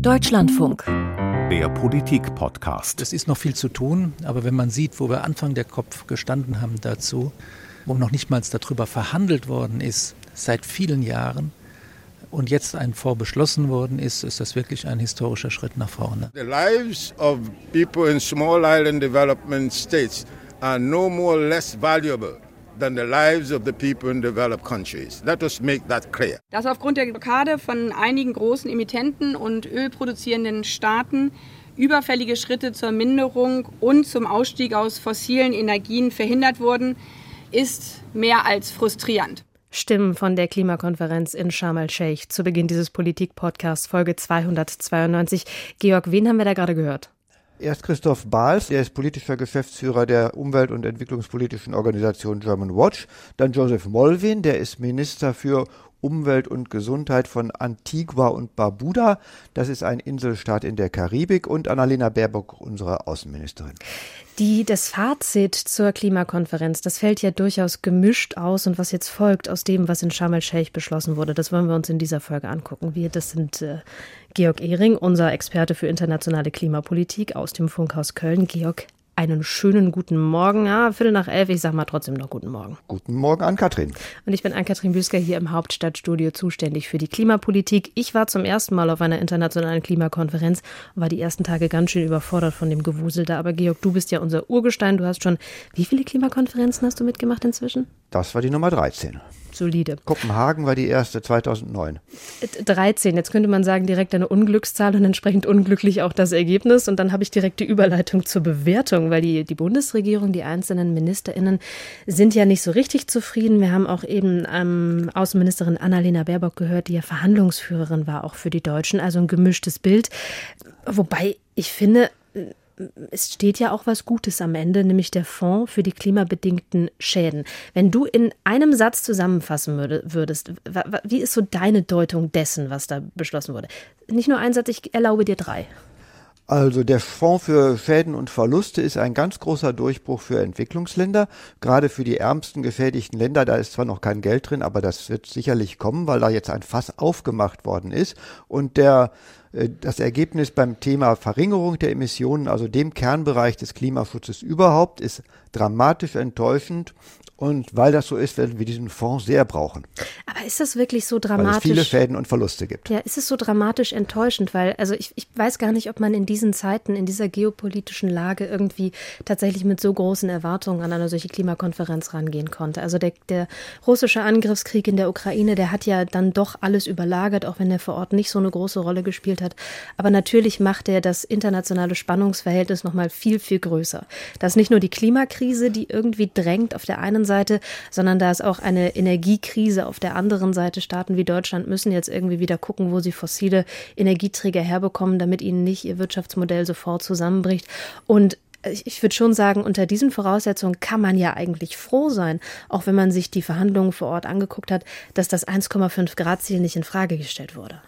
Deutschlandfunk. Der Politik-Podcast. Es ist noch viel zu tun, aber wenn man sieht, wo wir Anfang der Kopf gestanden haben dazu, wo noch nicht mal darüber verhandelt worden ist, seit vielen Jahren, und jetzt ein Fonds beschlossen worden ist, ist das wirklich ein historischer Schritt nach vorne. The lives of people in small island development states are no more less valuable than the lives of the people in developed countries. Let us make that clear. Dass aufgrund der Blockade von einigen großen Emittenten und ölproduzierenden Staaten überfällige Schritte zur Minderung und zum Ausstieg aus fossilen Energien verhindert wurden, ist mehr als frustrierend. Stimmen von der Klimakonferenz in Sharm el-Sheikh zu Beginn dieses Politik-Podcasts, Folge 292. Georg, wen haben wir da gerade gehört? Erst Christoph Bahls, der ist politischer Geschäftsführer der umwelt- und entwicklungspolitischen Organisation German Watch. Dann Joseph Molvin, der ist Minister für Umwelt und Gesundheit von Antigua und Barbuda. Das ist ein Inselstaat in der Karibik. Und Annalena Baerbock, unsere Außenministerin. Die, das Fazit zur Klimakonferenz, das fällt ja durchaus gemischt aus und was jetzt folgt aus dem, was in Sharm el-Sheikh beschlossen wurde, das wollen wir uns in dieser Folge angucken. Wir, das sind äh, Georg Ehring, unser Experte für internationale Klimapolitik aus dem Funkhaus Köln. Georg, einen schönen guten Morgen. Ja, Viertel nach elf, ich sag mal trotzdem noch guten Morgen. Guten Morgen an Katrin. Und ich bin Ann-Kathrin Büsker hier im Hauptstadtstudio zuständig für die Klimapolitik. Ich war zum ersten Mal auf einer internationalen Klimakonferenz und war die ersten Tage ganz schön überfordert von dem Gewusel da. Aber Georg, du bist ja unser Urgestein. Du hast schon, wie viele Klimakonferenzen hast du mitgemacht inzwischen? Das war die Nummer 13 solide. Kopenhagen war die erste 2009. 13, jetzt könnte man sagen, direkt eine Unglückszahl und entsprechend unglücklich auch das Ergebnis. Und dann habe ich direkt die Überleitung zur Bewertung, weil die, die Bundesregierung, die einzelnen MinisterInnen sind ja nicht so richtig zufrieden. Wir haben auch eben ähm, Außenministerin Annalena Baerbock gehört, die ja Verhandlungsführerin war, auch für die Deutschen. Also ein gemischtes Bild. Wobei ich finde, es steht ja auch was Gutes am Ende, nämlich der Fonds für die klimabedingten Schäden. Wenn du in einem Satz zusammenfassen würdest, wie ist so deine Deutung dessen, was da beschlossen wurde? Nicht nur ein Satz, ich erlaube dir drei. Also der Fonds für Schäden und Verluste ist ein ganz großer Durchbruch für Entwicklungsländer, gerade für die ärmsten geschädigten Länder. Da ist zwar noch kein Geld drin, aber das wird sicherlich kommen, weil da jetzt ein Fass aufgemacht worden ist. Und der das Ergebnis beim Thema Verringerung der Emissionen, also dem Kernbereich des Klimaschutzes überhaupt, ist dramatisch enttäuschend. Und weil das so ist, werden wir diesen Fonds sehr brauchen. Aber ist das wirklich so dramatisch? Weil es viele Schäden und Verluste gibt. Ja, ist es so dramatisch enttäuschend? Weil, also ich, ich weiß gar nicht, ob man in diesen Zeiten, in dieser geopolitischen Lage irgendwie tatsächlich mit so großen Erwartungen an eine solche Klimakonferenz rangehen konnte. Also der, der russische Angriffskrieg in der Ukraine, der hat ja dann doch alles überlagert, auch wenn er vor Ort nicht so eine große Rolle gespielt hat. Aber natürlich macht er das internationale Spannungsverhältnis nochmal viel, viel größer. Das ist nicht nur die Klimakrise, die irgendwie drängt auf der einen Seite, sondern da ist auch eine Energiekrise auf der anderen Seite. Staaten wie Deutschland müssen jetzt irgendwie wieder gucken, wo sie fossile Energieträger herbekommen, damit ihnen nicht ihr Wirtschaftsmodell sofort zusammenbricht. Und ich würde schon sagen, unter diesen Voraussetzungen kann man ja eigentlich froh sein, auch wenn man sich die Verhandlungen vor Ort angeguckt hat, dass das 1,5 Grad Ziel nicht in Frage gestellt wurde.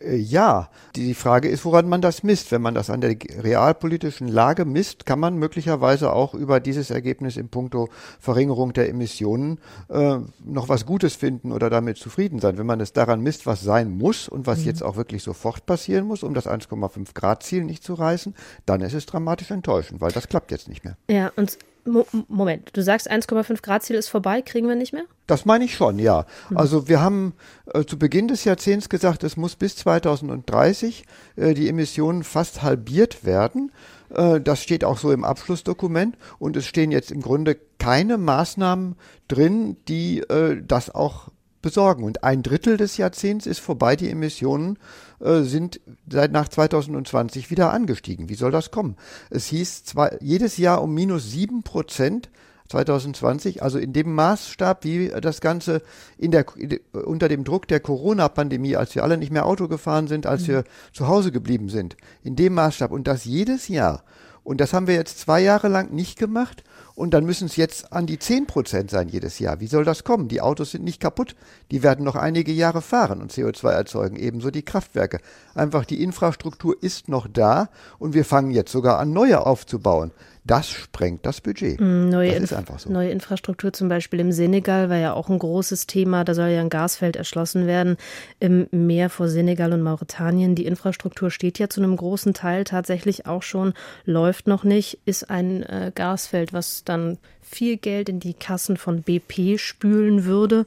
Äh, ja, die Frage ist, woran man das misst. Wenn man das an der realpolitischen Lage misst, kann man möglicherweise auch über dieses Ergebnis im Punkto Verringerung der Emissionen äh, noch was Gutes finden oder damit zufrieden sein. Wenn man es daran misst, was sein muss und was mhm. jetzt auch wirklich sofort passieren muss, um das 1,5 Grad Ziel nicht zu reißen, dann ist es dramatisch enttäuschend, weil das klappt jetzt nicht mehr. Ja, und Mo Moment, du sagst 1,5 Grad Ziel ist vorbei, kriegen wir nicht mehr? Das meine ich schon, ja. Mhm. Also wir haben äh, zu Beginn des Jahrzehnts gesagt, es muss bis 2030 äh, die Emissionen fast halbiert werden. Äh, das steht auch so im Abschlussdokument und es stehen jetzt im Grunde keine Maßnahmen drin, die äh, das auch besorgen. Und ein Drittel des Jahrzehnts ist vorbei. Die Emissionen äh, sind seit nach 2020 wieder angestiegen. Wie soll das kommen? Es hieß zwei, jedes Jahr um minus sieben Prozent 2020, also in dem Maßstab, wie das Ganze in der, unter dem Druck der Corona-Pandemie, als wir alle nicht mehr Auto gefahren sind, als mhm. wir zu Hause geblieben sind, in dem Maßstab und das jedes Jahr. Und das haben wir jetzt zwei Jahre lang nicht gemacht und dann müssen es jetzt an die 10 Prozent sein jedes Jahr. Wie soll das kommen? Die Autos sind nicht kaputt. Die werden noch einige Jahre fahren und CO2 erzeugen. Ebenso die Kraftwerke. Einfach die Infrastruktur ist noch da und wir fangen jetzt sogar an, neue aufzubauen. Das sprengt das Budget. Mm, neue, das ist einfach so. neue Infrastruktur zum Beispiel im Senegal war ja auch ein großes Thema. Da soll ja ein Gasfeld erschlossen werden im Meer vor Senegal und Mauretanien. Die Infrastruktur steht ja zu einem großen Teil tatsächlich auch schon, läuft noch nicht, ist ein äh, Gasfeld, was dann viel Geld in die Kassen von BP spülen würde.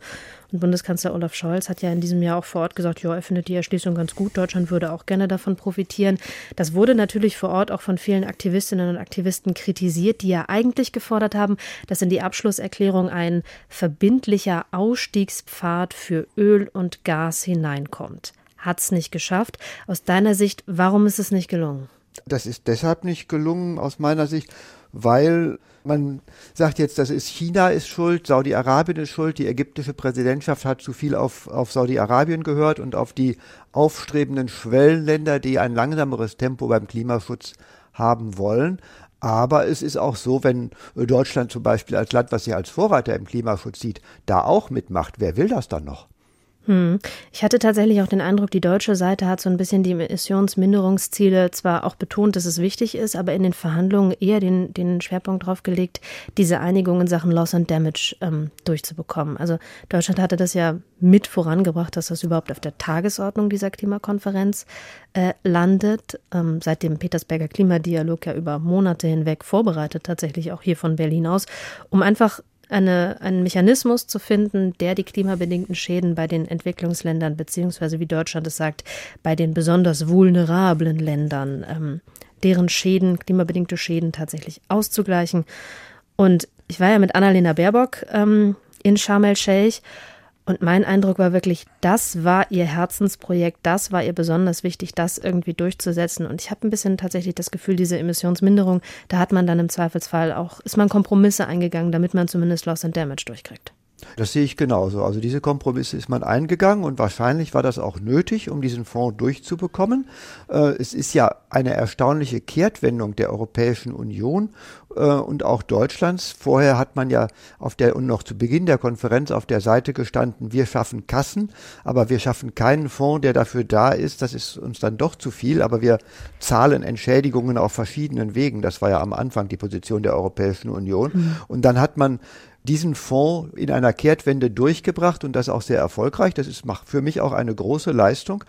Und Bundeskanzler Olaf Scholz hat ja in diesem Jahr auch vor Ort gesagt, ja, er findet die Erschließung ganz gut. Deutschland würde auch gerne davon profitieren. Das wurde natürlich vor Ort auch von vielen Aktivistinnen und Aktivisten kritisiert, die ja eigentlich gefordert haben, dass in die Abschlusserklärung ein verbindlicher Ausstiegspfad für Öl und Gas hineinkommt. Hat es nicht geschafft. Aus deiner Sicht, warum ist es nicht gelungen? Das ist deshalb nicht gelungen aus meiner Sicht, weil man sagt jetzt, das ist China ist schuld, Saudi-Arabien ist schuld, die ägyptische Präsidentschaft hat zu viel auf, auf Saudi-Arabien gehört und auf die aufstrebenden Schwellenländer, die ein langsameres Tempo beim Klimaschutz haben wollen. Aber es ist auch so, wenn Deutschland zum Beispiel als Land, was sich als Vorreiter im Klimaschutz sieht, da auch mitmacht, wer will das dann noch? Hm. Ich hatte tatsächlich auch den Eindruck, die deutsche Seite hat so ein bisschen die Emissionsminderungsziele zwar auch betont, dass es wichtig ist, aber in den Verhandlungen eher den, den Schwerpunkt drauf gelegt, diese Einigung in Sachen Loss and Damage ähm, durchzubekommen. Also Deutschland hatte das ja mit vorangebracht, dass das überhaupt auf der Tagesordnung dieser Klimakonferenz äh, landet. Ähm, seit dem Petersberger Klimadialog ja über Monate hinweg vorbereitet, tatsächlich auch hier von Berlin aus, um einfach eine, einen Mechanismus zu finden, der die klimabedingten Schäden bei den Entwicklungsländern, beziehungsweise wie Deutschland es sagt, bei den besonders vulnerablen Ländern, ähm, deren Schäden, klimabedingte Schäden tatsächlich auszugleichen. Und ich war ja mit Annalena Baerbock ähm, in Sharm el-Sheikh und mein Eindruck war wirklich, das war ihr Herzensprojekt, das war ihr besonders wichtig, das irgendwie durchzusetzen. Und ich habe ein bisschen tatsächlich das Gefühl, diese Emissionsminderung, da hat man dann im Zweifelsfall auch, ist man Kompromisse eingegangen, damit man zumindest Loss and Damage durchkriegt. Das sehe ich genauso. Also diese Kompromisse ist man eingegangen und wahrscheinlich war das auch nötig, um diesen Fonds durchzubekommen. Äh, es ist ja eine erstaunliche Kehrtwendung der Europäischen Union äh, und auch Deutschlands. Vorher hat man ja auf der und noch zu Beginn der Konferenz auf der Seite gestanden, wir schaffen Kassen, aber wir schaffen keinen Fonds, der dafür da ist. Das ist uns dann doch zu viel, aber wir zahlen Entschädigungen auf verschiedenen Wegen. Das war ja am Anfang die Position der Europäischen Union. Mhm. Und dann hat man diesen Fonds in einer Kehrtwende durchgebracht und das auch sehr erfolgreich. Das ist für mich auch eine große Leistung.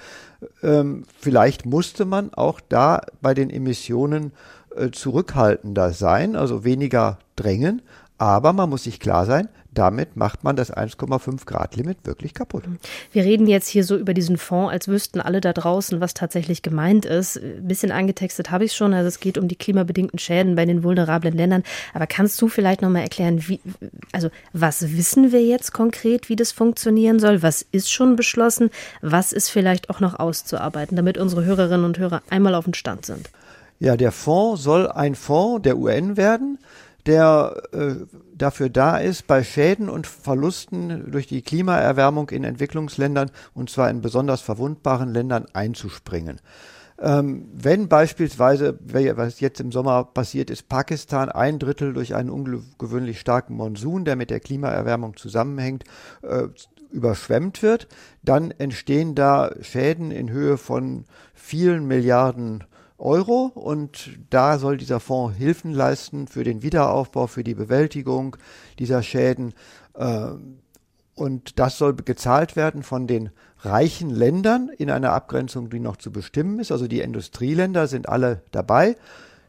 Ähm, vielleicht musste man auch da bei den Emissionen äh, zurückhaltender sein, also weniger drängen. Aber man muss sich klar sein, damit macht man das 1,5 Grad Limit wirklich kaputt. Wir reden jetzt hier so über diesen Fonds, als wüssten alle da draußen, was tatsächlich gemeint ist. Ein bisschen angetextet habe ich schon. Also es geht um die klimabedingten Schäden bei den vulnerablen Ländern. Aber kannst du vielleicht noch mal erklären, wie, also was wissen wir jetzt konkret, wie das funktionieren soll? Was ist schon beschlossen? Was ist vielleicht auch noch auszuarbeiten, damit unsere Hörerinnen und Hörer einmal auf dem Stand sind? Ja, der Fonds soll ein Fonds der UN werden, der äh, dafür da ist, bei Schäden und Verlusten durch die Klimaerwärmung in Entwicklungsländern, und zwar in besonders verwundbaren Ländern, einzuspringen. Ähm, wenn beispielsweise, was jetzt im Sommer passiert ist, Pakistan ein Drittel durch einen ungewöhnlich starken Monsun, der mit der Klimaerwärmung zusammenhängt, äh, überschwemmt wird, dann entstehen da Schäden in Höhe von vielen Milliarden Euro und da soll dieser Fonds Hilfen leisten für den Wiederaufbau, für die Bewältigung dieser Schäden. Äh, und das soll gezahlt werden von den reichen Ländern in einer Abgrenzung, die noch zu bestimmen ist. Also die Industrieländer sind alle dabei.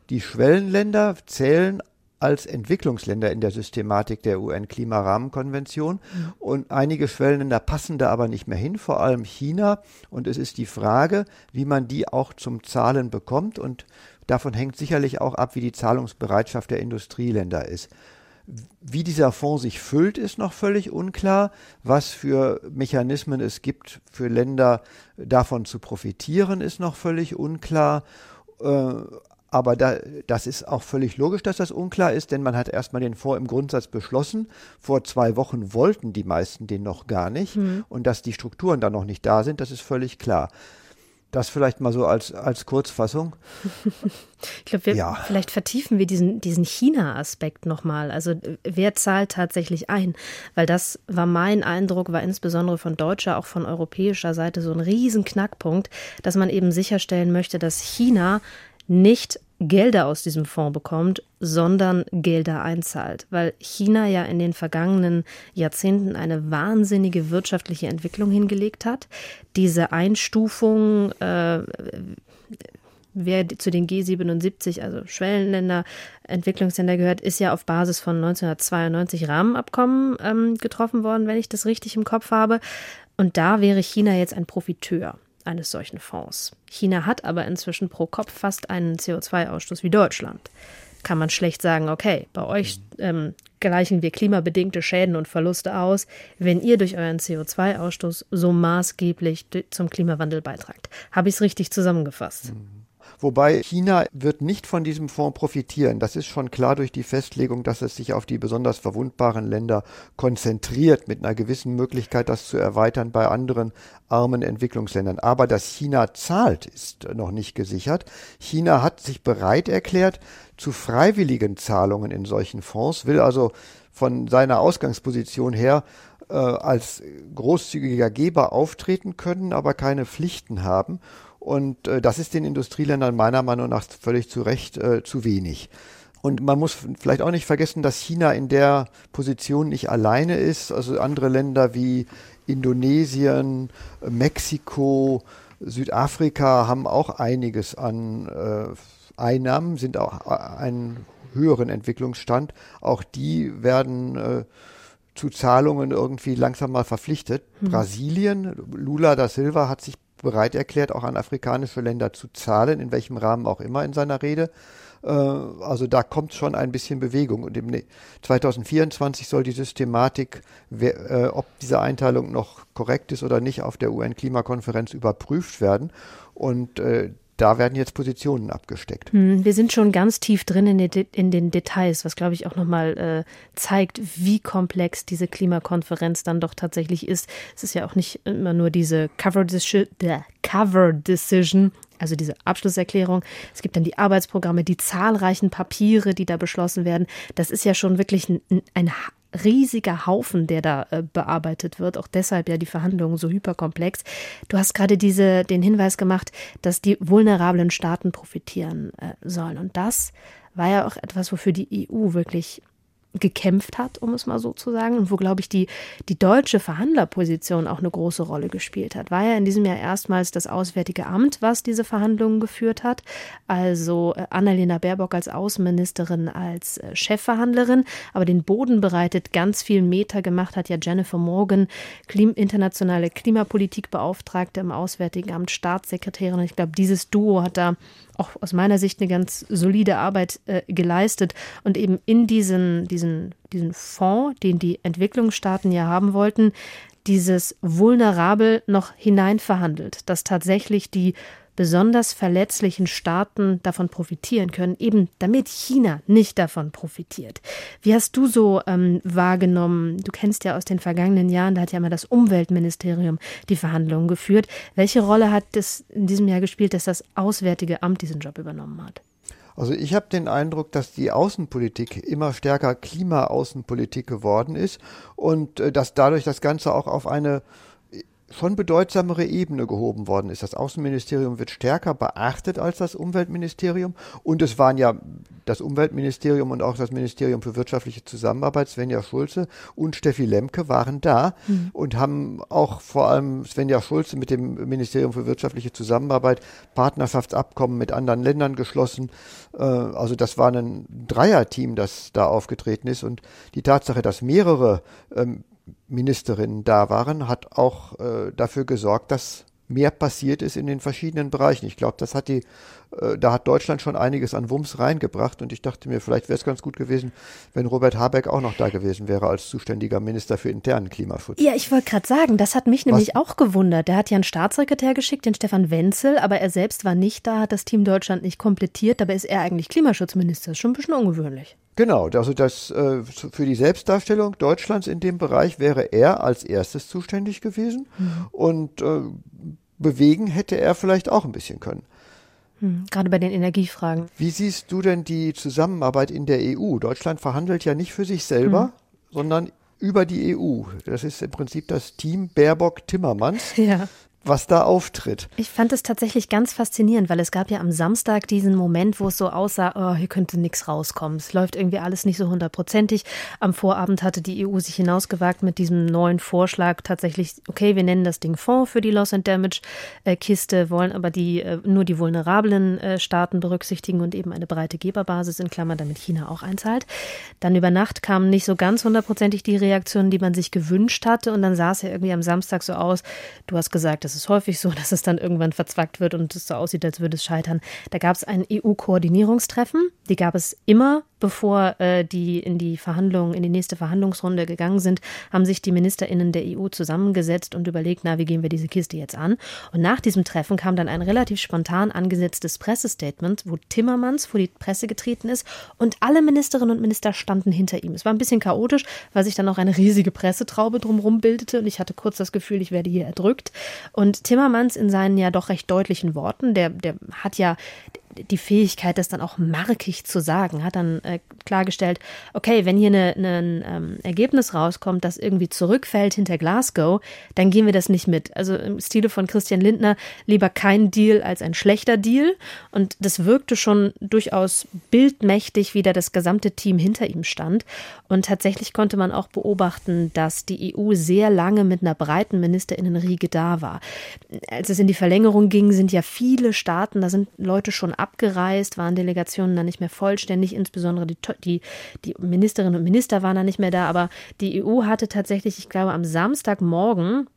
Die Schwellenländer zählen als Entwicklungsländer in der Systematik der UN-Klimarahmenkonvention. Mhm. Und einige Schwellenländer passen da aber nicht mehr hin, vor allem China. Und es ist die Frage, wie man die auch zum Zahlen bekommt. Und davon hängt sicherlich auch ab, wie die Zahlungsbereitschaft der Industrieländer ist. Wie dieser Fonds sich füllt, ist noch völlig unklar. Was für Mechanismen es gibt, für Länder davon zu profitieren, ist noch völlig unklar. Aber da, das ist auch völlig logisch, dass das unklar ist, denn man hat erstmal den Fonds im Grundsatz beschlossen. Vor zwei Wochen wollten die meisten den noch gar nicht. Mhm. Und dass die Strukturen dann noch nicht da sind, das ist völlig klar. Das vielleicht mal so als, als Kurzfassung. ich glaube, ja. vielleicht vertiefen wir diesen, diesen China-Aspekt nochmal. Also wer zahlt tatsächlich ein? Weil das war mein Eindruck, war insbesondere von deutscher, auch von europäischer Seite so ein riesen Knackpunkt, dass man eben sicherstellen möchte, dass China nicht Gelder aus diesem Fonds bekommt, sondern Gelder einzahlt, weil China ja in den vergangenen Jahrzehnten eine wahnsinnige wirtschaftliche Entwicklung hingelegt hat. Diese Einstufung, äh, wer zu den G77, also Schwellenländer, Entwicklungsländer gehört, ist ja auf Basis von 1992 Rahmenabkommen ähm, getroffen worden, wenn ich das richtig im Kopf habe. Und da wäre China jetzt ein Profiteur eines solchen Fonds. China hat aber inzwischen pro Kopf fast einen CO2-Ausstoß wie Deutschland. Kann man schlecht sagen, okay, bei euch ähm, gleichen wir klimabedingte Schäden und Verluste aus, wenn ihr durch euren CO2-Ausstoß so maßgeblich zum Klimawandel beitragt. Habe ich es richtig zusammengefasst? Mhm. Wobei China wird nicht von diesem Fonds profitieren. Das ist schon klar durch die Festlegung, dass es sich auf die besonders verwundbaren Länder konzentriert, mit einer gewissen Möglichkeit, das zu erweitern bei anderen armen Entwicklungsländern. Aber dass China zahlt, ist noch nicht gesichert. China hat sich bereit erklärt zu freiwilligen Zahlungen in solchen Fonds, will also von seiner Ausgangsposition her äh, als großzügiger Geber auftreten können, aber keine Pflichten haben. Und äh, das ist den Industrieländern meiner Meinung nach völlig zu Recht äh, zu wenig. Und man muss vielleicht auch nicht vergessen, dass China in der Position nicht alleine ist. Also andere Länder wie Indonesien, Mexiko, Südafrika haben auch einiges an äh, Einnahmen, sind auch äh, einen höheren Entwicklungsstand. Auch die werden äh, zu Zahlungen irgendwie langsam mal verpflichtet. Hm. Brasilien, Lula da Silva hat sich bereit erklärt, auch an afrikanische Länder zu zahlen, in welchem Rahmen auch immer in seiner Rede. Äh, also da kommt schon ein bisschen Bewegung. Und im 2024 soll die Systematik, äh, ob diese Einteilung noch korrekt ist oder nicht, auf der UN-Klimakonferenz überprüft werden. Und äh, da werden jetzt Positionen abgesteckt. Hm, wir sind schon ganz tief drin in, den, in den Details, was glaube ich auch nochmal äh, zeigt, wie komplex diese Klimakonferenz dann doch tatsächlich ist. Es ist ja auch nicht immer nur diese Cover, Cover Decision, also diese Abschlusserklärung. Es gibt dann die Arbeitsprogramme, die zahlreichen Papiere, die da beschlossen werden. Das ist ja schon wirklich ein, ein riesiger Haufen, der da äh, bearbeitet wird. Auch deshalb ja die Verhandlungen so hyperkomplex. Du hast gerade diese, den Hinweis gemacht, dass die vulnerablen Staaten profitieren äh, sollen. Und das war ja auch etwas, wofür die EU wirklich gekämpft hat, um es mal so zu sagen, und wo, glaube ich, die, die deutsche Verhandlerposition auch eine große Rolle gespielt hat. War ja in diesem Jahr erstmals das Auswärtige Amt, was diese Verhandlungen geführt hat. Also äh, Annalena Baerbock als Außenministerin, als äh, Chefverhandlerin, aber den Boden bereitet, ganz viel Meter gemacht hat ja Jennifer Morgan, Klim internationale Klimapolitikbeauftragte im Auswärtigen Amt, Staatssekretärin. Ich glaube, dieses Duo hat da auch aus meiner Sicht eine ganz solide Arbeit äh, geleistet. Und eben in diesen, diesen, diesen Fonds, den die Entwicklungsstaaten ja haben wollten, dieses vulnerabel noch hineinverhandelt, dass tatsächlich die besonders verletzlichen Staaten davon profitieren können, eben damit China nicht davon profitiert. Wie hast du so ähm, wahrgenommen? Du kennst ja aus den vergangenen Jahren, da hat ja immer das Umweltministerium die Verhandlungen geführt. Welche Rolle hat es in diesem Jahr gespielt, dass das Auswärtige Amt diesen Job übernommen hat? Also ich habe den Eindruck, dass die Außenpolitik immer stärker Klimaaußenpolitik geworden ist und äh, dass dadurch das Ganze auch auf eine schon bedeutsamere Ebene gehoben worden ist. Das Außenministerium wird stärker beachtet als das Umweltministerium. Und es waren ja das Umweltministerium und auch das Ministerium für wirtschaftliche Zusammenarbeit, Svenja Schulze und Steffi Lemke waren da mhm. und haben auch vor allem Svenja Schulze mit dem Ministerium für wirtschaftliche Zusammenarbeit Partnerschaftsabkommen mit anderen Ländern geschlossen. Äh, also das war ein Dreierteam, das da aufgetreten ist. Und die Tatsache, dass mehrere ähm, Ministerinnen da waren, hat auch äh, dafür gesorgt, dass mehr passiert ist in den verschiedenen Bereichen. Ich glaube, das hat die, äh, da hat Deutschland schon einiges an Wumms reingebracht und ich dachte mir, vielleicht wäre es ganz gut gewesen, wenn Robert Habeck auch noch da gewesen wäre als zuständiger Minister für internen Klimaschutz. Ja, ich wollte gerade sagen, das hat mich nämlich Was? auch gewundert. Der hat ja einen Staatssekretär geschickt, den Stefan Wenzel, aber er selbst war nicht da, hat das Team Deutschland nicht komplettiert, dabei ist er eigentlich Klimaschutzminister. Das ist schon ein bisschen ungewöhnlich. Genau, also das äh, für die Selbstdarstellung Deutschlands in dem Bereich wäre er als erstes zuständig gewesen mhm. und äh, bewegen hätte er vielleicht auch ein bisschen können. Mhm, gerade bei den Energiefragen. Wie siehst du denn die Zusammenarbeit in der EU? Deutschland verhandelt ja nicht für sich selber, mhm. sondern über die EU. Das ist im Prinzip das Team Baerbock-Timmermans. Ja. Was da auftritt. Ich fand es tatsächlich ganz faszinierend, weil es gab ja am Samstag diesen Moment, wo es so aussah, oh, hier könnte nichts rauskommen. Es läuft irgendwie alles nicht so hundertprozentig. Am Vorabend hatte die EU sich hinausgewagt mit diesem neuen Vorschlag tatsächlich, okay, wir nennen das Ding Fonds für die Loss and Damage äh, Kiste, wollen aber die äh, nur die vulnerablen äh, Staaten berücksichtigen und eben eine breite Geberbasis in Klammern, damit China auch einzahlt. Dann über Nacht kamen nicht so ganz hundertprozentig die Reaktionen, die man sich gewünscht hatte und dann sah es ja irgendwie am Samstag so aus. Du hast gesagt, das ist häufig so, dass es dann irgendwann verzwackt wird und es so aussieht, als würde es scheitern. Da gab es ein EU-Koordinierungstreffen. Die gab es immer bevor äh, die in die Verhandlungen, in die nächste Verhandlungsrunde gegangen sind, haben sich die MinisterInnen der EU zusammengesetzt und überlegt, na, wie gehen wir diese Kiste jetzt an? Und nach diesem Treffen kam dann ein relativ spontan angesetztes Pressestatement, wo Timmermans vor die Presse getreten ist und alle Ministerinnen und Minister standen hinter ihm. Es war ein bisschen chaotisch, weil sich dann noch eine riesige Pressetraube drumherum bildete und ich hatte kurz das Gefühl, ich werde hier erdrückt. Und Timmermans in seinen ja doch recht deutlichen Worten, der, der hat ja, die Fähigkeit, das dann auch markig zu sagen, hat dann äh, klargestellt, okay, wenn hier ein ne, ähm, Ergebnis rauskommt, das irgendwie zurückfällt hinter Glasgow, dann gehen wir das nicht mit. Also im Stile von Christian Lindner lieber kein Deal als ein schlechter Deal. Und das wirkte schon durchaus bildmächtig, wie da das gesamte Team hinter ihm stand. Und tatsächlich konnte man auch beobachten, dass die EU sehr lange mit einer breiten Ministerinnenriege da war. Als es in die Verlängerung ging, sind ja viele Staaten, da sind Leute schon ab abgereist, waren Delegationen dann nicht mehr vollständig, insbesondere die, die, die Ministerinnen und Minister waren dann nicht mehr da, aber die EU hatte tatsächlich, ich glaube, am Samstagmorgen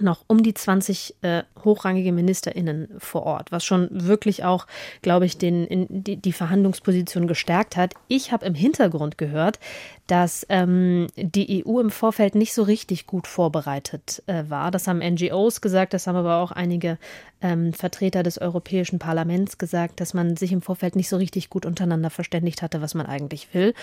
noch um die 20 äh, hochrangige MinisterInnen vor Ort, was schon wirklich auch, glaube ich, den, in, die, die Verhandlungsposition gestärkt hat. Ich habe im Hintergrund gehört, dass ähm, die EU im Vorfeld nicht so richtig gut vorbereitet äh, war. Das haben NGOs gesagt, das haben aber auch einige ähm, Vertreter des Europäischen Parlaments gesagt, dass man sich im Vorfeld nicht so richtig gut untereinander verständigt hatte, was man eigentlich will.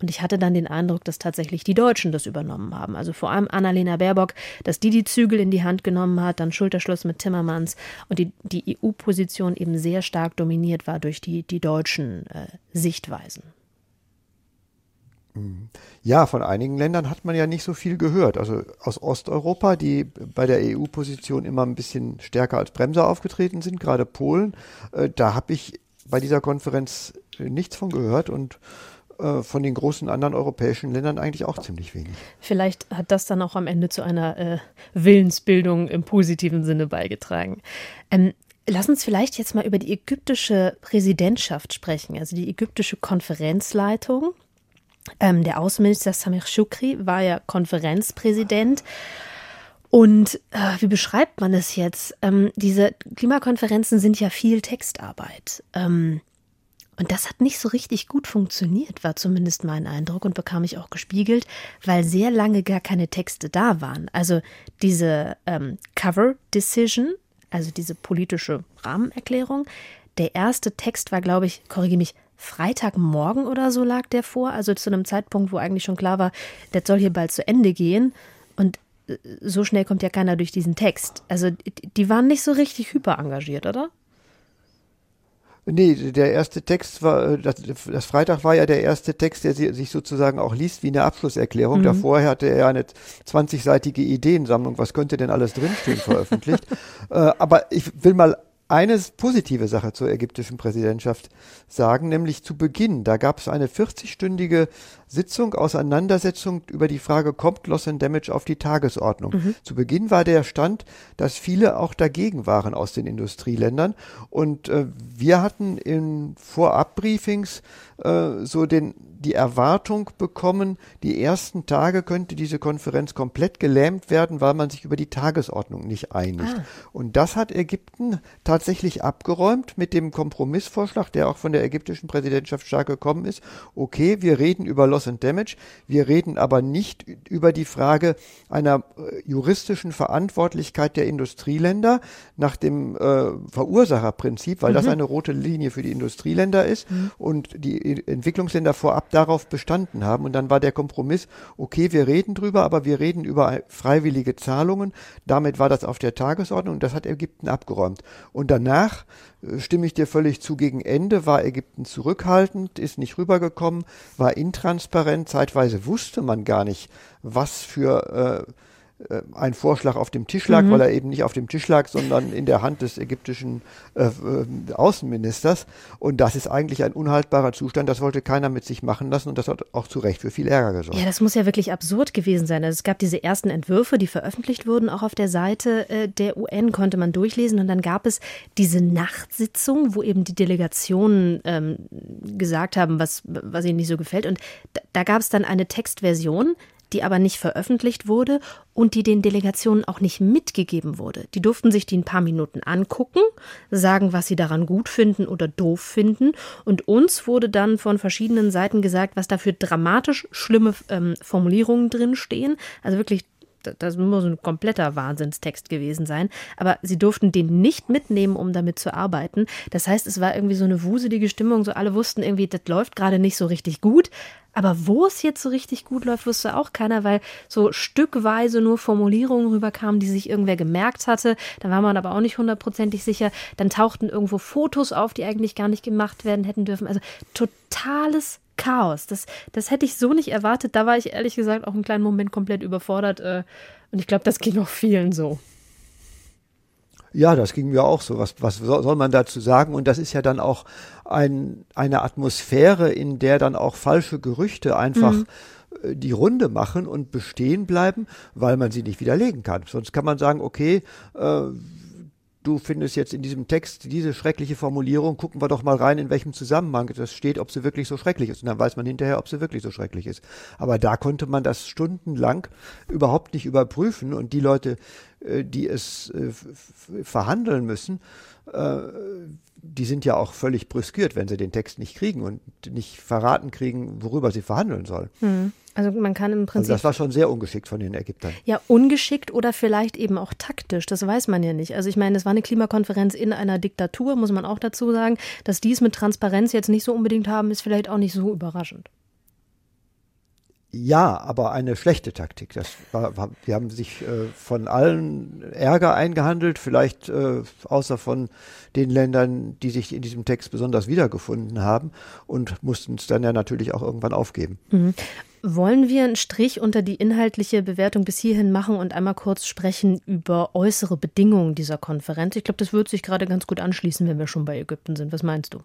Und ich hatte dann den Eindruck, dass tatsächlich die Deutschen das übernommen haben. Also vor allem Annalena Baerbock, dass die die Zügel in die Hand genommen hat, dann Schulterschluss mit Timmermans und die, die EU-Position eben sehr stark dominiert war durch die, die deutschen äh, Sichtweisen. Ja, von einigen Ländern hat man ja nicht so viel gehört. Also aus Osteuropa, die bei der EU-Position immer ein bisschen stärker als Bremser aufgetreten sind, gerade Polen, äh, da habe ich bei dieser Konferenz nichts von gehört und von den großen anderen europäischen Ländern eigentlich auch ziemlich wenig. Vielleicht hat das dann auch am Ende zu einer äh, Willensbildung im positiven Sinne beigetragen. Ähm, Lass uns vielleicht jetzt mal über die ägyptische Präsidentschaft sprechen, also die ägyptische Konferenzleitung. Ähm, der Außenminister Samir Shukri war ja Konferenzpräsident. Und äh, wie beschreibt man es jetzt? Ähm, diese Klimakonferenzen sind ja viel Textarbeit. Und das hat nicht so richtig gut funktioniert, war zumindest mein Eindruck und bekam ich auch gespiegelt, weil sehr lange gar keine Texte da waren. Also diese ähm, Cover Decision, also diese politische Rahmenerklärung, der erste Text war, glaube ich, korrigiere mich, Freitagmorgen oder so lag der vor, also zu einem Zeitpunkt, wo eigentlich schon klar war, der soll hier bald zu Ende gehen. Und äh, so schnell kommt ja keiner durch diesen Text. Also die waren nicht so richtig hyper engagiert, oder? Nee, der erste Text war, äh, das, das, Freitag war ja der erste Text, der sich sozusagen auch liest wie eine Abschlusserklärung. Mhm. Davor hatte er eine 20-seitige Ideensammlung, was könnte denn alles drinstehen, veröffentlicht. äh, aber ich will mal eine positive Sache zur ägyptischen Präsidentschaft sagen, nämlich zu Beginn, da gab es eine 40-stündige Sitzung, Auseinandersetzung über die Frage, kommt Loss and Damage auf die Tagesordnung. Mhm. Zu Beginn war der Stand, dass viele auch dagegen waren aus den Industrieländern und äh, wir hatten in Vorabbriefings äh, so den die Erwartung bekommen, die ersten Tage könnte diese Konferenz komplett gelähmt werden, weil man sich über die Tagesordnung nicht einigt. Ah. Und das hat Ägypten tatsächlich abgeräumt mit dem Kompromissvorschlag, der auch von der ägyptischen Präsidentschaft stark gekommen ist. Okay, wir reden über Loss and Damage, wir reden aber nicht über die Frage einer äh, juristischen Verantwortlichkeit der Industrieländer nach dem äh, Verursacherprinzip, weil mhm. das eine rote Linie für die Industrieländer ist mhm. und die Entwicklungsländer vorab darauf bestanden haben. Und dann war der Kompromiss, okay, wir reden drüber, aber wir reden über freiwillige Zahlungen. Damit war das auf der Tagesordnung und das hat Ägypten abgeräumt. Und danach äh, stimme ich dir völlig zu, gegen Ende war Ägypten zurückhaltend, ist nicht rübergekommen, war intransparent, zeitweise wusste man gar nicht, was für äh, ein Vorschlag auf dem Tisch lag, mhm. weil er eben nicht auf dem Tisch lag, sondern in der Hand des ägyptischen äh, äh, Außenministers. Und das ist eigentlich ein unhaltbarer Zustand. Das wollte keiner mit sich machen lassen und das hat auch zu Recht für viel Ärger gesorgt. Ja, das muss ja wirklich absurd gewesen sein. Also es gab diese ersten Entwürfe, die veröffentlicht wurden, auch auf der Seite äh, der UN konnte man durchlesen und dann gab es diese Nachtsitzung, wo eben die Delegationen ähm, gesagt haben, was, was ihnen nicht so gefällt. Und da, da gab es dann eine Textversion, die aber nicht veröffentlicht wurde und die den Delegationen auch nicht mitgegeben wurde. Die durften sich die ein paar Minuten angucken, sagen, was sie daran gut finden oder doof finden. Und uns wurde dann von verschiedenen Seiten gesagt, was da für dramatisch schlimme ähm, Formulierungen drin stehen. Also wirklich das muss ein kompletter Wahnsinnstext gewesen sein. Aber sie durften den nicht mitnehmen, um damit zu arbeiten. Das heißt, es war irgendwie so eine wuselige Stimmung. So alle wussten irgendwie, das läuft gerade nicht so richtig gut. Aber wo es jetzt so richtig gut läuft, wusste auch keiner, weil so stückweise nur Formulierungen rüberkamen, die sich irgendwer gemerkt hatte. Da war man aber auch nicht hundertprozentig sicher. Dann tauchten irgendwo Fotos auf, die eigentlich gar nicht gemacht werden hätten dürfen. Also totales Chaos. Das, das hätte ich so nicht erwartet. Da war ich ehrlich gesagt auch einen kleinen Moment komplett überfordert. Äh, und ich glaube, das ging auch vielen so. Ja, das ging mir auch so. Was, was soll man dazu sagen? Und das ist ja dann auch ein, eine Atmosphäre, in der dann auch falsche Gerüchte einfach mhm äh, die Runde machen und bestehen bleiben, weil man sie nicht widerlegen kann. Sonst kann man sagen, okay, äh, du findest jetzt in diesem Text diese schreckliche Formulierung, gucken wir doch mal rein, in welchem Zusammenhang das steht, ob sie wirklich so schrecklich ist. Und dann weiß man hinterher, ob sie wirklich so schrecklich ist. Aber da konnte man das stundenlang überhaupt nicht überprüfen und die Leute, die es äh, verhandeln müssen, äh, die sind ja auch völlig brüskiert, wenn sie den Text nicht kriegen und nicht verraten kriegen, worüber sie verhandeln sollen. Mhm. Also man kann im Prinzip. Also das war schon sehr ungeschickt von den Ägyptern. Ja, ungeschickt oder vielleicht eben auch taktisch. Das weiß man ja nicht. Also ich meine, es war eine Klimakonferenz in einer Diktatur, muss man auch dazu sagen. Dass die es mit Transparenz jetzt nicht so unbedingt haben, ist vielleicht auch nicht so überraschend. Ja, aber eine schlechte Taktik. Das war, war die haben sich äh, von allen Ärger eingehandelt, vielleicht äh, außer von den Ländern, die sich in diesem Text besonders wiedergefunden haben und mussten es dann ja natürlich auch irgendwann aufgeben. Mhm. Wollen wir einen Strich unter die inhaltliche Bewertung bis hierhin machen und einmal kurz sprechen über äußere Bedingungen dieser Konferenz? Ich glaube, das wird sich gerade ganz gut anschließen, wenn wir schon bei Ägypten sind. Was meinst du?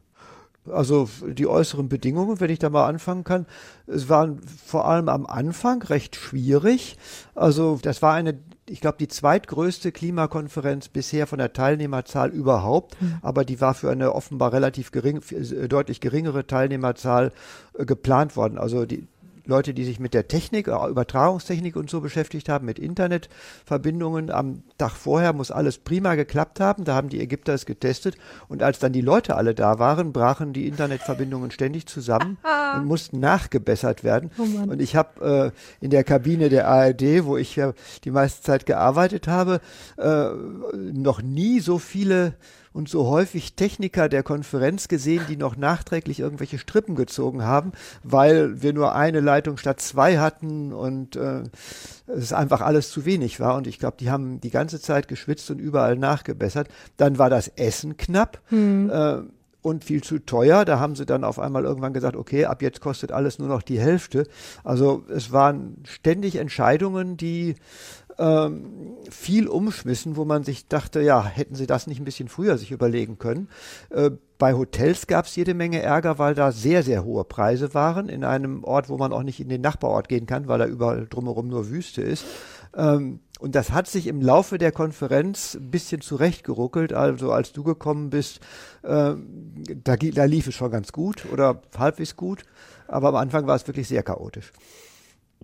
Also die äußeren Bedingungen, wenn ich da mal anfangen kann, es waren vor allem am Anfang recht schwierig. Also das war eine, ich glaube, die zweitgrößte Klimakonferenz bisher von der Teilnehmerzahl überhaupt, mhm. aber die war für eine offenbar relativ gering, deutlich geringere Teilnehmerzahl äh, geplant worden. Also die, Leute, die sich mit der Technik, äh, Übertragungstechnik und so beschäftigt haben, mit Internetverbindungen. Am Tag vorher muss alles prima geklappt haben. Da haben die Ägypter es getestet. Und als dann die Leute alle da waren, brachen die Internetverbindungen ständig zusammen und mussten nachgebessert werden. Oh und ich habe äh, in der Kabine der ARD, wo ich ja die meiste Zeit gearbeitet habe, äh, noch nie so viele und so häufig Techniker der Konferenz gesehen, die noch nachträglich irgendwelche Strippen gezogen haben, weil wir nur eine Leitung statt zwei hatten und äh, es einfach alles zu wenig war. Und ich glaube, die haben die ganze Zeit geschwitzt und überall nachgebessert. Dann war das Essen knapp. Mhm. Äh, und viel zu teuer. Da haben sie dann auf einmal irgendwann gesagt, okay, ab jetzt kostet alles nur noch die Hälfte. Also es waren ständig Entscheidungen, die ähm, viel umschmissen, wo man sich dachte, ja, hätten sie das nicht ein bisschen früher sich überlegen können. Äh, bei Hotels gab es jede Menge Ärger, weil da sehr, sehr hohe Preise waren, in einem Ort, wo man auch nicht in den Nachbarort gehen kann, weil da überall drumherum nur Wüste ist. Ähm, und das hat sich im Laufe der Konferenz ein bisschen zurechtgeruckelt. Also als du gekommen bist, äh, da, da lief es schon ganz gut oder halbwegs gut. Aber am Anfang war es wirklich sehr chaotisch.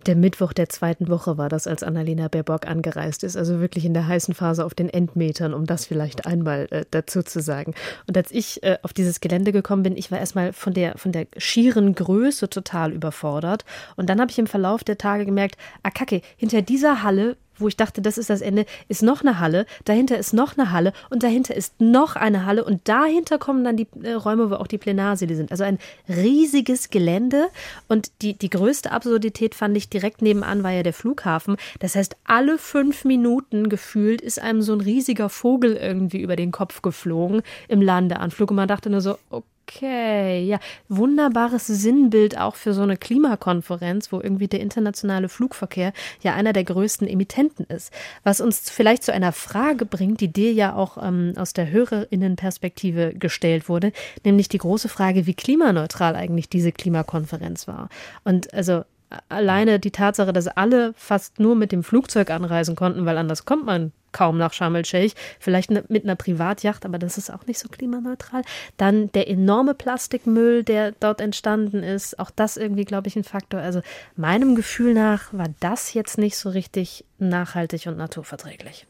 Der Mittwoch der zweiten Woche war das, als Annalena Baerbock angereist ist. Also wirklich in der heißen Phase auf den Endmetern, um das vielleicht einmal äh, dazu zu sagen. Und als ich äh, auf dieses Gelände gekommen bin, ich war erstmal von der, von der schieren Größe total überfordert. Und dann habe ich im Verlauf der Tage gemerkt, ah kacke, hinter dieser Halle wo ich dachte, das ist das Ende, ist noch eine Halle, dahinter ist noch eine Halle und dahinter ist noch eine Halle und dahinter kommen dann die äh, Räume, wo auch die Plenarsäle sind. Also ein riesiges Gelände und die, die größte Absurdität fand ich direkt nebenan war ja der Flughafen. Das heißt, alle fünf Minuten gefühlt ist einem so ein riesiger Vogel irgendwie über den Kopf geflogen im Landeanflug und man dachte nur so, okay Okay, ja, wunderbares Sinnbild auch für so eine Klimakonferenz, wo irgendwie der internationale Flugverkehr ja einer der größten Emittenten ist. Was uns vielleicht zu einer Frage bringt, die dir ja auch ähm, aus der Hörerinnenperspektive gestellt wurde, nämlich die große Frage, wie klimaneutral eigentlich diese Klimakonferenz war. Und also alleine die Tatsache, dass alle fast nur mit dem Flugzeug anreisen konnten, weil anders kommt man kaum nach Sharm el-Sheikh, vielleicht ne, mit einer Privatjacht, aber das ist auch nicht so klimaneutral. Dann der enorme Plastikmüll, der dort entstanden ist, auch das irgendwie, glaube ich, ein Faktor. Also meinem Gefühl nach war das jetzt nicht so richtig nachhaltig und naturverträglich.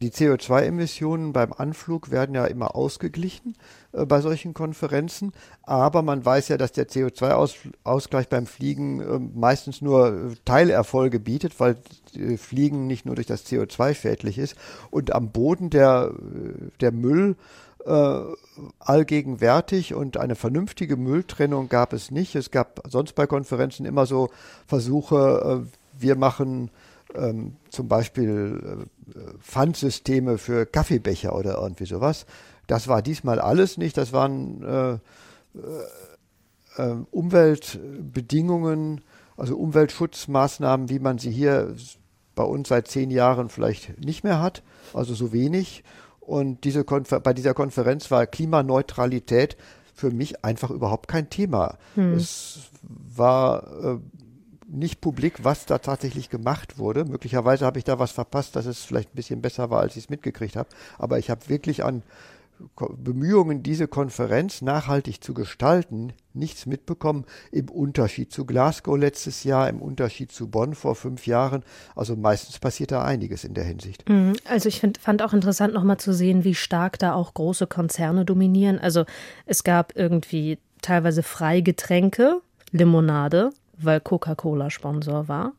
Die CO2-Emissionen beim Anflug werden ja immer ausgeglichen äh, bei solchen Konferenzen, aber man weiß ja, dass der CO2-Ausgleich beim Fliegen äh, meistens nur äh, Teilerfolge bietet, weil äh, Fliegen nicht nur durch das CO2 schädlich ist und am Boden der, äh, der Müll allgegenwärtig und eine vernünftige Mülltrennung gab es nicht. Es gab sonst bei Konferenzen immer so Versuche, wir machen ähm, zum Beispiel äh, Pfandsysteme für Kaffeebecher oder irgendwie sowas. Das war diesmal alles nicht. Das waren äh, äh, äh, Umweltbedingungen, also Umweltschutzmaßnahmen, wie man sie hier bei uns seit zehn Jahren vielleicht nicht mehr hat, also so wenig. Und diese bei dieser Konferenz war Klimaneutralität für mich einfach überhaupt kein Thema. Hm. Es war äh, nicht publik, was da tatsächlich gemacht wurde. Möglicherweise habe ich da was verpasst, dass es vielleicht ein bisschen besser war, als ich es mitgekriegt habe. Aber ich habe wirklich an Bemühungen, diese Konferenz nachhaltig zu gestalten, nichts mitbekommen, im Unterschied zu Glasgow letztes Jahr, im Unterschied zu Bonn vor fünf Jahren. Also meistens passiert da einiges in der Hinsicht. Mhm. Also ich find, fand auch interessant, nochmal zu sehen, wie stark da auch große Konzerne dominieren. Also es gab irgendwie teilweise Freigetränke, Limonade, weil Coca-Cola Sponsor war.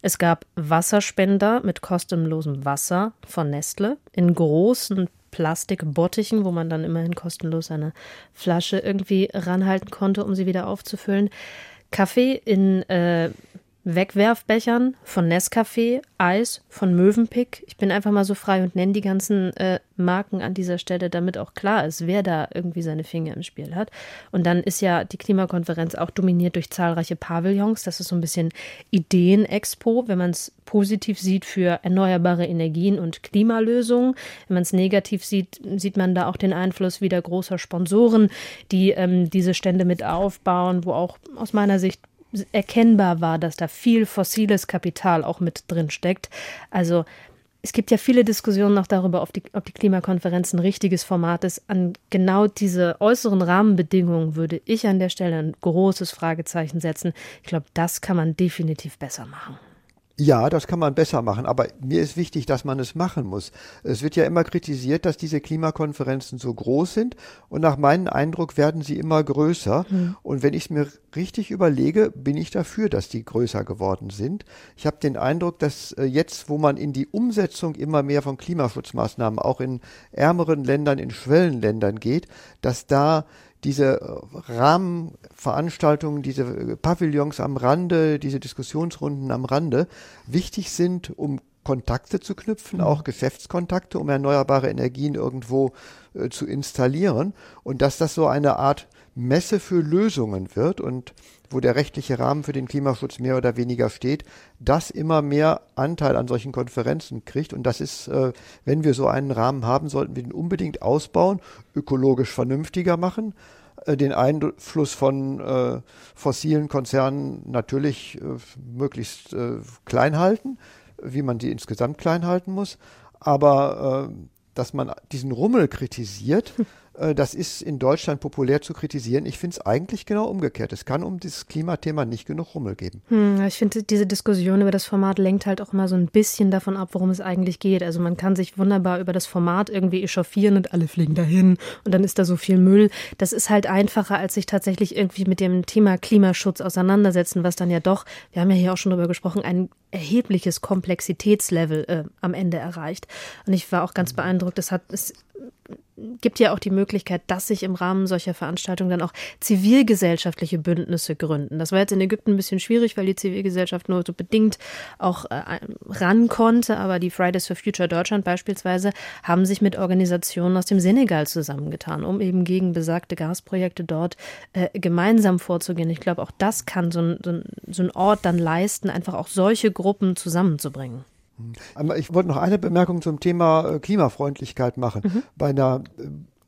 Es gab Wasserspender mit kostenlosem Wasser von Nestle in großen Plastikbottichen, wo man dann immerhin kostenlos eine Flasche irgendwie ranhalten konnte, um sie wieder aufzufüllen. Kaffee in äh, Wegwerfbechern von Nescafé, Eis von Mövenpick. Ich bin einfach mal so frei und nenne die ganzen äh, Marken an dieser Stelle, damit auch klar ist, wer da irgendwie seine Finger im Spiel hat. Und dann ist ja die Klimakonferenz auch dominiert durch zahlreiche Pavillons. Das ist so ein bisschen Ideenexpo, wenn man es positiv sieht für erneuerbare Energien und Klimalösungen. Wenn man es negativ sieht, sieht man da auch den Einfluss wieder großer Sponsoren, die ähm, diese Stände mit aufbauen, wo auch aus meiner Sicht erkennbar war, dass da viel fossiles Kapital auch mit drin steckt. Also es gibt ja viele Diskussionen noch darüber, ob die, ob die Klimakonferenz ein richtiges Format ist. An genau diese äußeren Rahmenbedingungen würde ich an der Stelle ein großes Fragezeichen setzen. Ich glaube, das kann man definitiv besser machen. Ja, das kann man besser machen, aber mir ist wichtig, dass man es machen muss. Es wird ja immer kritisiert, dass diese Klimakonferenzen so groß sind und nach meinem Eindruck werden sie immer größer. Mhm. Und wenn ich es mir richtig überlege, bin ich dafür, dass die größer geworden sind. Ich habe den Eindruck, dass äh, jetzt, wo man in die Umsetzung immer mehr von Klimaschutzmaßnahmen auch in ärmeren Ländern, in Schwellenländern geht, dass da diese äh, Rahmenveranstaltungen, diese äh, Pavillons am Rande, diese Diskussionsrunden am Rande wichtig sind, um Kontakte zu knüpfen, mhm. auch Geschäftskontakte, um erneuerbare Energien irgendwo äh, zu installieren und dass das so eine Art Messe für Lösungen wird und wo der rechtliche Rahmen für den Klimaschutz mehr oder weniger steht, das immer mehr Anteil an solchen Konferenzen kriegt. Und das ist, äh, wenn wir so einen Rahmen haben, sollten wir den unbedingt ausbauen, ökologisch vernünftiger machen, äh, den Einfluss von äh, fossilen Konzernen natürlich äh, möglichst äh, klein halten, wie man die insgesamt klein halten muss. Aber äh, dass man diesen Rummel kritisiert, das ist in Deutschland populär zu kritisieren. Ich finde es eigentlich genau umgekehrt. Es kann um dieses Klimathema nicht genug Rummel geben. Hm, ich finde, diese Diskussion über das Format lenkt halt auch immer so ein bisschen davon ab, worum es eigentlich geht. Also man kann sich wunderbar über das Format irgendwie echauffieren und alle fliegen dahin und dann ist da so viel Müll. Das ist halt einfacher, als sich tatsächlich irgendwie mit dem Thema Klimaschutz auseinandersetzen, was dann ja doch, wir haben ja hier auch schon drüber gesprochen, ein erhebliches Komplexitätslevel äh, am Ende erreicht. Und ich war auch ganz beeindruckt. Es hat, es gibt ja auch die Möglichkeit, dass sich im Rahmen solcher Veranstaltungen dann auch zivilgesellschaftliche Bündnisse gründen. Das war jetzt in Ägypten ein bisschen schwierig, weil die Zivilgesellschaft nur so bedingt auch äh, ran konnte, aber die Fridays for Future Deutschland beispielsweise haben sich mit Organisationen aus dem Senegal zusammengetan, um eben gegen besagte Gasprojekte dort äh, gemeinsam vorzugehen. Ich glaube, auch das kann so ein, so, ein, Ort dann leisten, einfach auch solche Gruppen zusammenzubringen. Ich wollte noch eine Bemerkung zum Thema äh, Klimafreundlichkeit machen. Mhm. Bei einer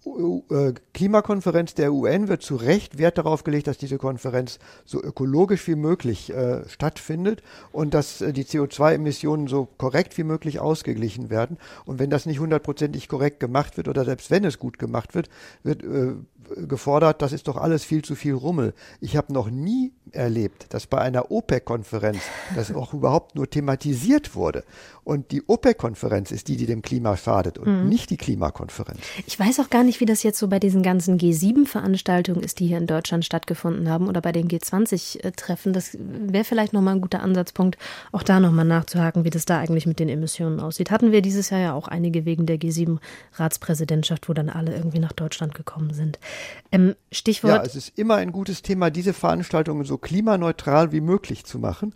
äh, Klimakonferenz der UN wird zu Recht Wert darauf gelegt, dass diese Konferenz so ökologisch wie möglich äh, stattfindet und dass äh, die CO2-Emissionen so korrekt wie möglich ausgeglichen werden. Und wenn das nicht hundertprozentig korrekt gemacht wird oder selbst wenn es gut gemacht wird, wird äh, gefordert, das ist doch alles viel zu viel Rummel. Ich habe noch nie erlebt, dass bei einer OPEC-Konferenz das auch überhaupt nur thematisiert wurde. Und die OPEC-Konferenz ist die, die dem Klima schadet und mhm. nicht die Klimakonferenz. Ich weiß auch gar nicht, wie das jetzt so bei diesen ganzen G7-Veranstaltungen ist, die hier in Deutschland stattgefunden haben oder bei den G20-Treffen. Das wäre vielleicht nochmal ein guter Ansatzpunkt, auch da nochmal nachzuhaken, wie das da eigentlich mit den Emissionen aussieht. Hatten wir dieses Jahr ja auch einige wegen der G7-Ratspräsidentschaft, wo dann alle irgendwie nach Deutschland gekommen sind. Ähm, Stichwort. Ja, es ist immer ein gutes Thema, diese Veranstaltungen so klimaneutral wie möglich zu machen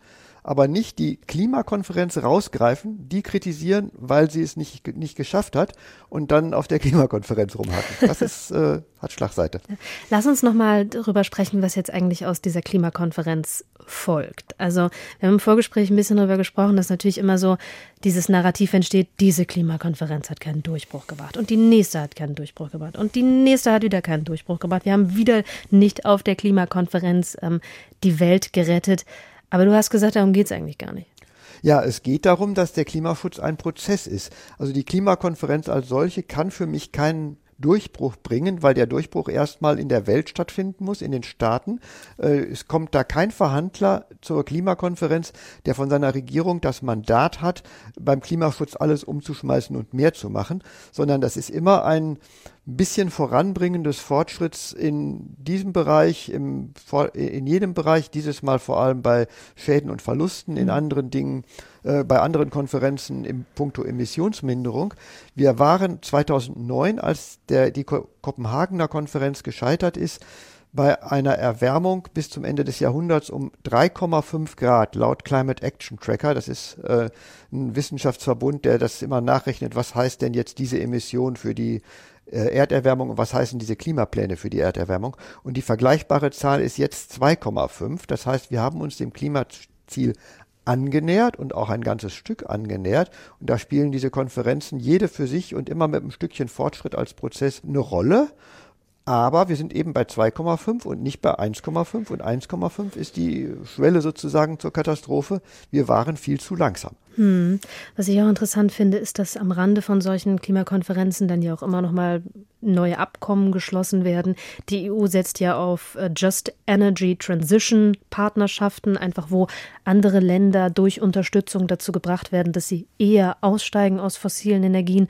aber nicht die Klimakonferenz rausgreifen, die kritisieren, weil sie es nicht, nicht geschafft hat und dann auf der Klimakonferenz rumhacken. Das ist, äh, hat Schlagseite. Lass uns nochmal darüber sprechen, was jetzt eigentlich aus dieser Klimakonferenz folgt. Also wir haben im Vorgespräch ein bisschen darüber gesprochen, dass natürlich immer so dieses Narrativ entsteht, diese Klimakonferenz hat keinen Durchbruch gebracht und die nächste hat keinen Durchbruch gebracht und die nächste hat wieder keinen Durchbruch gebracht. Wir haben wieder nicht auf der Klimakonferenz ähm, die Welt gerettet. Aber du hast gesagt, darum geht es eigentlich gar nicht. Ja, es geht darum, dass der Klimaschutz ein Prozess ist. Also die Klimakonferenz als solche kann für mich keinen Durchbruch bringen, weil der Durchbruch erstmal in der Welt stattfinden muss, in den Staaten. Äh, es kommt da kein Verhandler zur Klimakonferenz, der von seiner Regierung das Mandat hat, beim Klimaschutz alles umzuschmeißen und mehr zu machen, sondern das ist immer ein bisschen Voranbringen des Fortschritts in diesem Bereich, im, in jedem Bereich, dieses Mal vor allem bei Schäden und Verlusten, in mhm. anderen Dingen, äh, bei anderen Konferenzen im Punkto Emissionsminderung. Wir waren 2009, als der, die Kopenhagener Konferenz gescheitert ist, bei einer Erwärmung bis zum Ende des Jahrhunderts um 3,5 Grad laut Climate Action Tracker. Das ist äh, ein Wissenschaftsverbund, der das immer nachrechnet, was heißt denn jetzt diese Emission für die Erderwärmung und was heißen diese Klimapläne für die Erderwärmung. Und die vergleichbare Zahl ist jetzt 2,5. Das heißt, wir haben uns dem Klimaziel angenähert und auch ein ganzes Stück angenähert. Und da spielen diese Konferenzen jede für sich und immer mit einem Stückchen Fortschritt als Prozess eine Rolle. Aber wir sind eben bei 2,5 und nicht bei 1,5. Und 1,5 ist die Schwelle sozusagen zur Katastrophe. Wir waren viel zu langsam. Hm. Was ich auch interessant finde, ist, dass am Rande von solchen Klimakonferenzen dann ja auch immer noch mal neue Abkommen geschlossen werden. Die EU setzt ja auf äh, Just Energy Transition Partnerschaften, einfach wo andere Länder durch Unterstützung dazu gebracht werden, dass sie eher aussteigen aus fossilen Energien.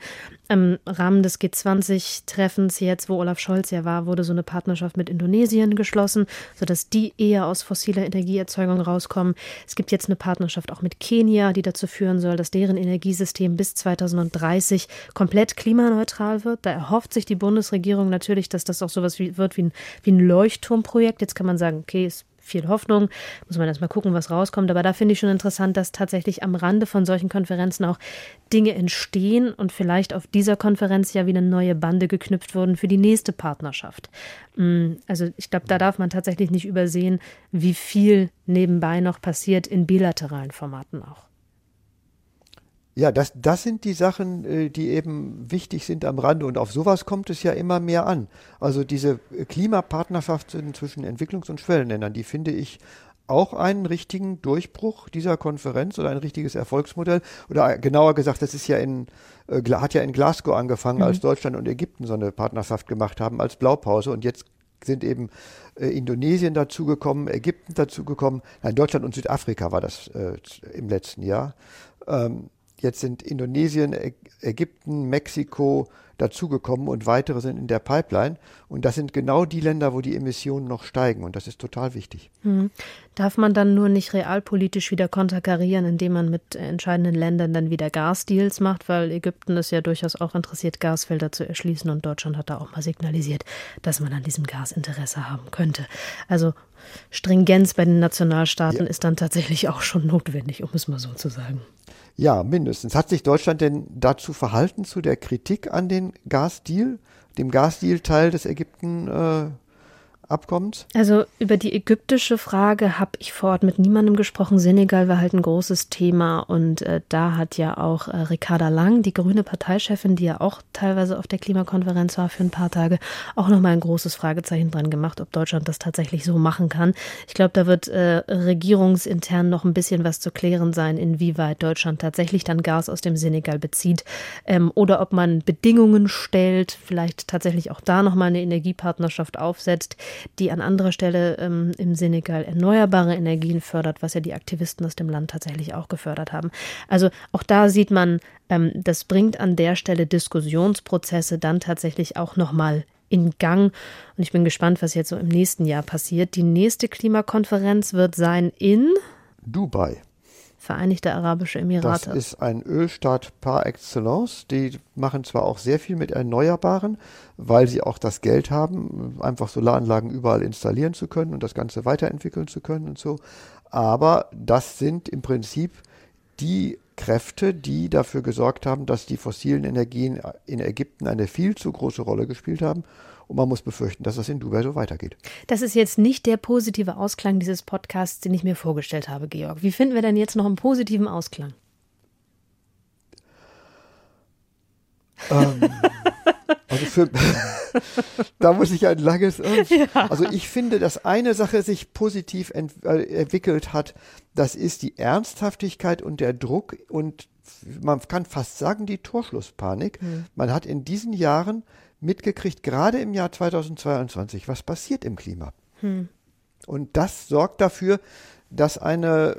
Im Rahmen des G20-Treffens jetzt, wo Olaf Scholz ja war, wurde so eine Partnerschaft mit Indonesien geschlossen, sodass die eher aus fossiler Energieerzeugung rauskommen. Es gibt jetzt eine Partnerschaft auch mit Kenia, die dazu führen soll, dass deren Energiesystem bis 2030 komplett klimaneutral wird. Da erhofft sich die Bundesregierung natürlich, dass das auch sowas wie, wird wie ein, wie ein Leuchtturmprojekt. Jetzt kann man sagen, okay, ist viel Hoffnung, muss man erstmal gucken, was rauskommt. Aber da finde ich schon interessant, dass tatsächlich am Rande von solchen Konferenzen auch Dinge entstehen und vielleicht auf dieser Konferenz ja wieder neue Bande geknüpft wurden für die nächste Partnerschaft. Mm, also ich glaube, da darf man tatsächlich nicht übersehen, wie viel nebenbei noch passiert in bilateralen Formaten auch. Ja, das, das sind die Sachen, äh, die eben wichtig sind am Rande und auf sowas kommt es ja immer mehr an. Also diese Klimapartnerschaft zwischen Entwicklungs- und Schwellenländern, die finde ich auch einen richtigen Durchbruch dieser Konferenz oder ein richtiges Erfolgsmodell. Oder genauer gesagt, das ist ja in, äh, hat ja in Glasgow angefangen, mhm. als Deutschland und Ägypten so eine Partnerschaft gemacht haben als Blaupause und jetzt sind eben äh, Indonesien dazugekommen, Ägypten dazugekommen, nein, Deutschland und Südafrika war das äh, im letzten Jahr. Ähm, jetzt sind Indonesien, Ägypten, Mexiko, dazugekommen und weitere sind in der Pipeline. Und das sind genau die Länder, wo die Emissionen noch steigen. Und das ist total wichtig. Hm. Darf man dann nur nicht realpolitisch wieder konterkarieren, indem man mit entscheidenden Ländern dann wieder Gasdeals macht? Weil Ägypten ist ja durchaus auch interessiert, Gasfelder zu erschließen. Und Deutschland hat da auch mal signalisiert, dass man an diesem Gas Interesse haben könnte. Also Stringenz bei den Nationalstaaten ja. ist dann tatsächlich auch schon notwendig, um es mal so zu sagen. Ja, mindestens. Hat sich Deutschland denn dazu verhalten, zu der Kritik an den Gasdeal, dem Gasdeal-Teil des Ägypten äh, Abkommens? Also über die ägyptische Frage habe ich vor Ort mit niemandem gesprochen. Senegal war halt ein großes Thema und äh, da hat ja auch äh, Ricarda Lang, die grüne Parteichefin, die ja auch teilweise auf der Klimakonferenz war für ein paar Tage, auch nochmal ein großes Fragezeichen dran gemacht, ob Deutschland das tatsächlich so machen kann. Ich glaube, da wird äh, regierungsintern noch ein bisschen was zu klären sein, inwieweit Deutschland tatsächlich dann Gas aus dem Senegal bezieht ähm, oder ob man Bedingungen stellt, vielleicht tatsächlich auch da nochmal eine Energiepartnerschaft aufsetzt die an anderer Stelle ähm, im Senegal erneuerbare Energien fördert, was ja die Aktivisten aus dem Land tatsächlich auch gefördert haben. Also auch da sieht man, ähm, das bringt an der Stelle Diskussionsprozesse dann tatsächlich auch nochmal in Gang. Und ich bin gespannt, was jetzt so im nächsten Jahr passiert. Die nächste Klimakonferenz wird sein in Dubai. Vereinigte Arabische Emirate. Das ist ein Ölstaat par excellence. Die machen zwar auch sehr viel mit Erneuerbaren, weil sie auch das Geld haben, einfach Solaranlagen überall installieren zu können und das Ganze weiterentwickeln zu können und so. Aber das sind im Prinzip die Kräfte, die dafür gesorgt haben, dass die fossilen Energien in Ägypten eine viel zu große Rolle gespielt haben und man muss befürchten, dass das in Dubai so weitergeht. Das ist jetzt nicht der positive Ausklang dieses Podcasts, den ich mir vorgestellt habe, Georg. Wie finden wir denn jetzt noch einen positiven Ausklang? Ähm, also für, da muss ich ein langes. Ja. Also ich finde, dass eine Sache sich positiv ent, äh, entwickelt hat, das ist die Ernsthaftigkeit und der Druck und man kann fast sagen die Torschlusspanik. Mhm. Man hat in diesen Jahren mitgekriegt, gerade im Jahr 2022, was passiert im Klima. Hm. Und das sorgt dafür, dass eine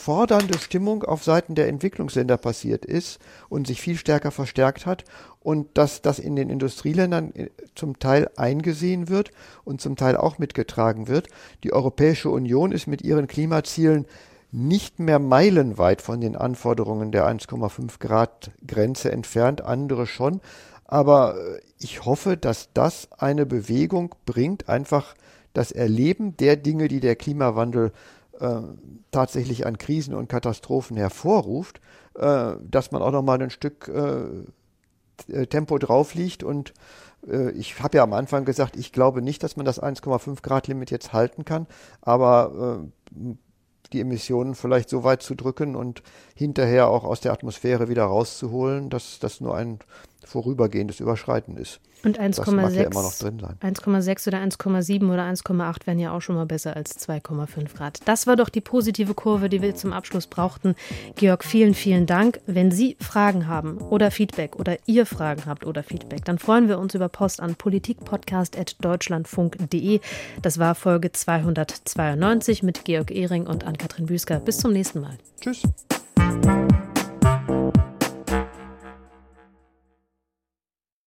fordernde Stimmung auf Seiten der Entwicklungsländer passiert ist und sich viel stärker verstärkt hat und dass das in den Industrieländern äh, zum Teil eingesehen wird und zum Teil auch mitgetragen wird. Die Europäische Union ist mit ihren Klimazielen nicht mehr meilenweit von den Anforderungen der 1,5 Grad Grenze entfernt, andere schon, aber äh, ich hoffe, dass das eine Bewegung bringt, einfach das Erleben der Dinge, die der Klimawandel äh, tatsächlich an Krisen und Katastrophen hervorruft, äh, dass man auch noch mal ein Stück äh, äh Tempo drauf liegt. Und äh, ich habe ja am Anfang gesagt, ich glaube nicht, dass man das 1,5 Grad Limit jetzt halten kann, aber die Emissionen vielleicht so weit zu drücken und hinterher auch aus der Atmosphäre wieder rauszuholen, dass das nur ein vorübergehendes Überschreiten ist. Und 1,6 ja oder 1,7 oder 1,8 wären ja auch schon mal besser als 2,5 Grad. Das war doch die positive Kurve, die wir zum Abschluss brauchten. Georg, vielen, vielen Dank. Wenn Sie Fragen haben oder Feedback oder ihr Fragen habt oder Feedback, dann freuen wir uns über Post an politikpodcast.deutschlandfunk.de. Das war Folge 292 mit Georg Ehring und Ann-Kathrin Büsker. Bis zum nächsten Mal. Tschüss.